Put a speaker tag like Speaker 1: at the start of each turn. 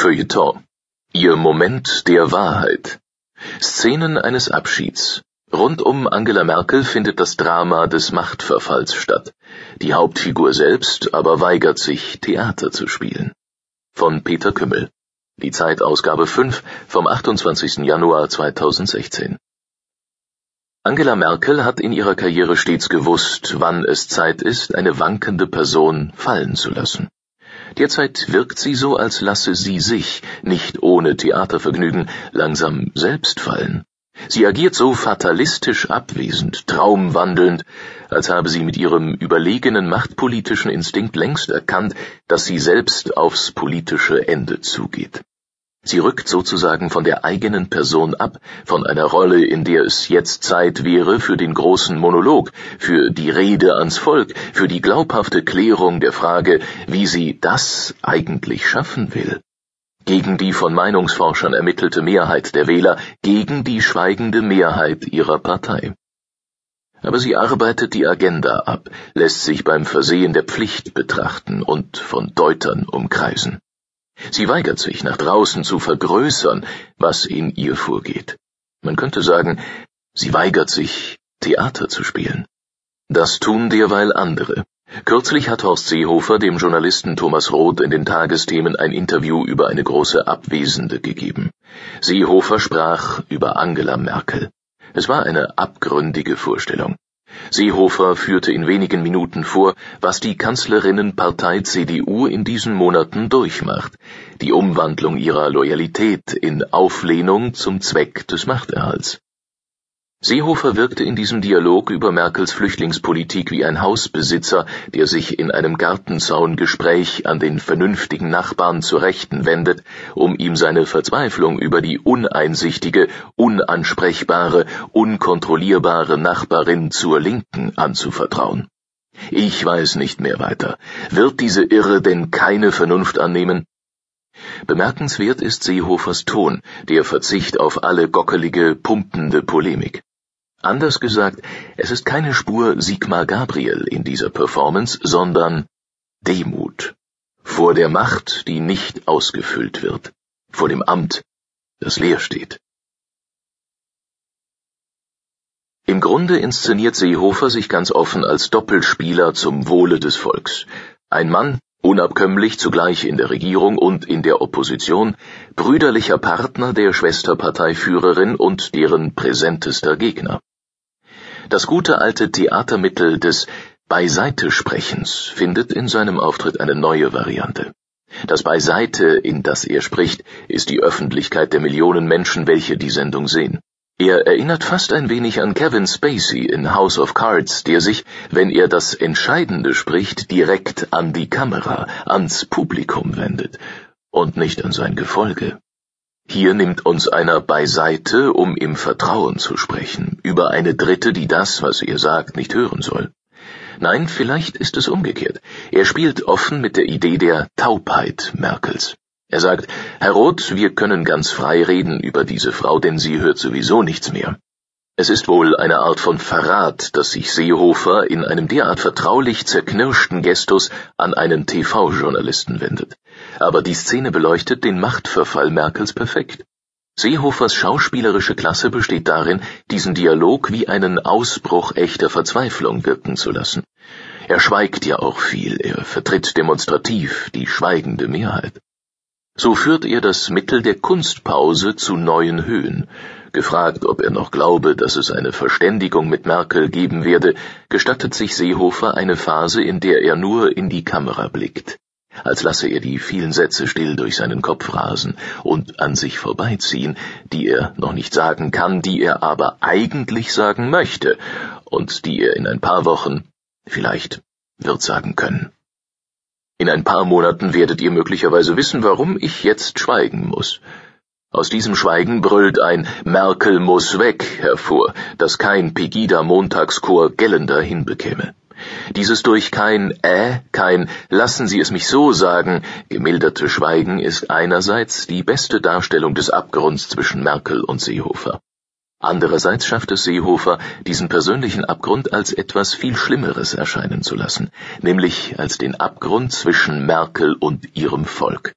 Speaker 1: Feuilleton. Ihr Moment der Wahrheit. Szenen eines Abschieds. Rund um Angela Merkel findet das Drama des Machtverfalls statt. Die Hauptfigur selbst aber weigert sich, Theater zu spielen. Von Peter Kümmel. Die Zeitausgabe 5 vom 28. Januar 2016. Angela Merkel hat in ihrer Karriere stets gewusst, wann es Zeit ist, eine wankende Person fallen zu lassen. Derzeit wirkt sie so, als lasse sie sich, nicht ohne Theatervergnügen, langsam selbst fallen. Sie agiert so fatalistisch abwesend, traumwandelnd, als habe sie mit ihrem überlegenen machtpolitischen Instinkt längst erkannt, dass sie selbst aufs politische Ende zugeht. Sie rückt sozusagen von der eigenen Person ab, von einer Rolle, in der es jetzt Zeit wäre für den großen Monolog, für die Rede ans Volk, für die glaubhafte Klärung der Frage, wie sie das eigentlich schaffen will. Gegen die von Meinungsforschern ermittelte Mehrheit der Wähler, gegen die schweigende Mehrheit ihrer Partei. Aber sie arbeitet die Agenda ab, lässt sich beim Versehen der Pflicht betrachten und von Deutern umkreisen. Sie weigert sich, nach draußen zu vergrößern, was in ihr vorgeht. Man könnte sagen, sie weigert sich, Theater zu spielen. Das tun derweil andere. Kürzlich hat Horst Seehofer dem Journalisten Thomas Roth in den Tagesthemen ein Interview über eine große Abwesende gegeben. Seehofer sprach über Angela Merkel. Es war eine abgründige Vorstellung. Seehofer führte in wenigen Minuten vor, was die Kanzlerinnenpartei CDU in diesen Monaten durchmacht, die Umwandlung ihrer Loyalität in Auflehnung zum Zweck des Machterhalts. Seehofer wirkte in diesem Dialog über Merkels Flüchtlingspolitik wie ein Hausbesitzer, der sich in einem Gartenzaungespräch an den vernünftigen Nachbarn zur Rechten wendet, um ihm seine Verzweiflung über die uneinsichtige, unansprechbare, unkontrollierbare Nachbarin zur Linken anzuvertrauen. Ich weiß nicht mehr weiter. Wird diese Irre denn keine Vernunft annehmen? Bemerkenswert ist Seehofers Ton, der Verzicht auf alle gockelige, pumpende Polemik. Anders gesagt, es ist keine Spur Sigmar Gabriel in dieser Performance, sondern Demut. Vor der Macht, die nicht ausgefüllt wird. Vor dem Amt, das leer steht. Im Grunde inszeniert Seehofer sich ganz offen als Doppelspieler zum Wohle des Volks. Ein Mann, unabkömmlich zugleich in der Regierung und in der Opposition, brüderlicher Partner der Schwesterparteiführerin und deren präsentester Gegner. Das gute alte Theatermittel des Beiseitesprechens findet in seinem Auftritt eine neue Variante. Das Beiseite, in das er spricht, ist die Öffentlichkeit der Millionen Menschen, welche die Sendung sehen. Er erinnert fast ein wenig an Kevin Spacey in House of Cards, der sich, wenn er das Entscheidende spricht, direkt an die Kamera, ans Publikum wendet und nicht an sein Gefolge. Hier nimmt uns einer beiseite, um im Vertrauen zu sprechen, über eine Dritte, die das, was er sagt, nicht hören soll. Nein, vielleicht ist es umgekehrt. Er spielt offen mit der Idee der Taubheit Merkels. Er sagt, Herr Roth, wir können ganz frei reden über diese Frau, denn sie hört sowieso nichts mehr. Es ist wohl eine Art von Verrat, dass sich Seehofer in einem derart vertraulich zerknirschten Gestus an einen TV-Journalisten wendet aber die Szene beleuchtet den Machtverfall Merkels perfekt. Seehofers schauspielerische Klasse besteht darin, diesen Dialog wie einen Ausbruch echter Verzweiflung wirken zu lassen. Er schweigt ja auch viel, er vertritt demonstrativ die schweigende Mehrheit. So führt er das Mittel der Kunstpause zu neuen Höhen. Gefragt, ob er noch glaube, dass es eine Verständigung mit Merkel geben werde, gestattet sich Seehofer eine Phase, in der er nur in die Kamera blickt als lasse er die vielen Sätze still durch seinen Kopf rasen und an sich vorbeiziehen, die er noch nicht sagen kann, die er aber eigentlich sagen möchte und die er in ein paar Wochen vielleicht wird sagen können. In ein paar Monaten werdet ihr möglicherweise wissen, warum ich jetzt schweigen muss. Aus diesem Schweigen brüllt ein Merkel muss weg hervor, das kein Pegida-Montagschor gellender hinbekäme. Dieses durch kein Äh, kein Lassen Sie es mich so sagen gemilderte Schweigen ist einerseits die beste Darstellung des Abgrunds zwischen Merkel und Seehofer. Andererseits schafft es Seehofer, diesen persönlichen Abgrund als etwas viel Schlimmeres erscheinen zu lassen, nämlich als den Abgrund zwischen Merkel und ihrem Volk.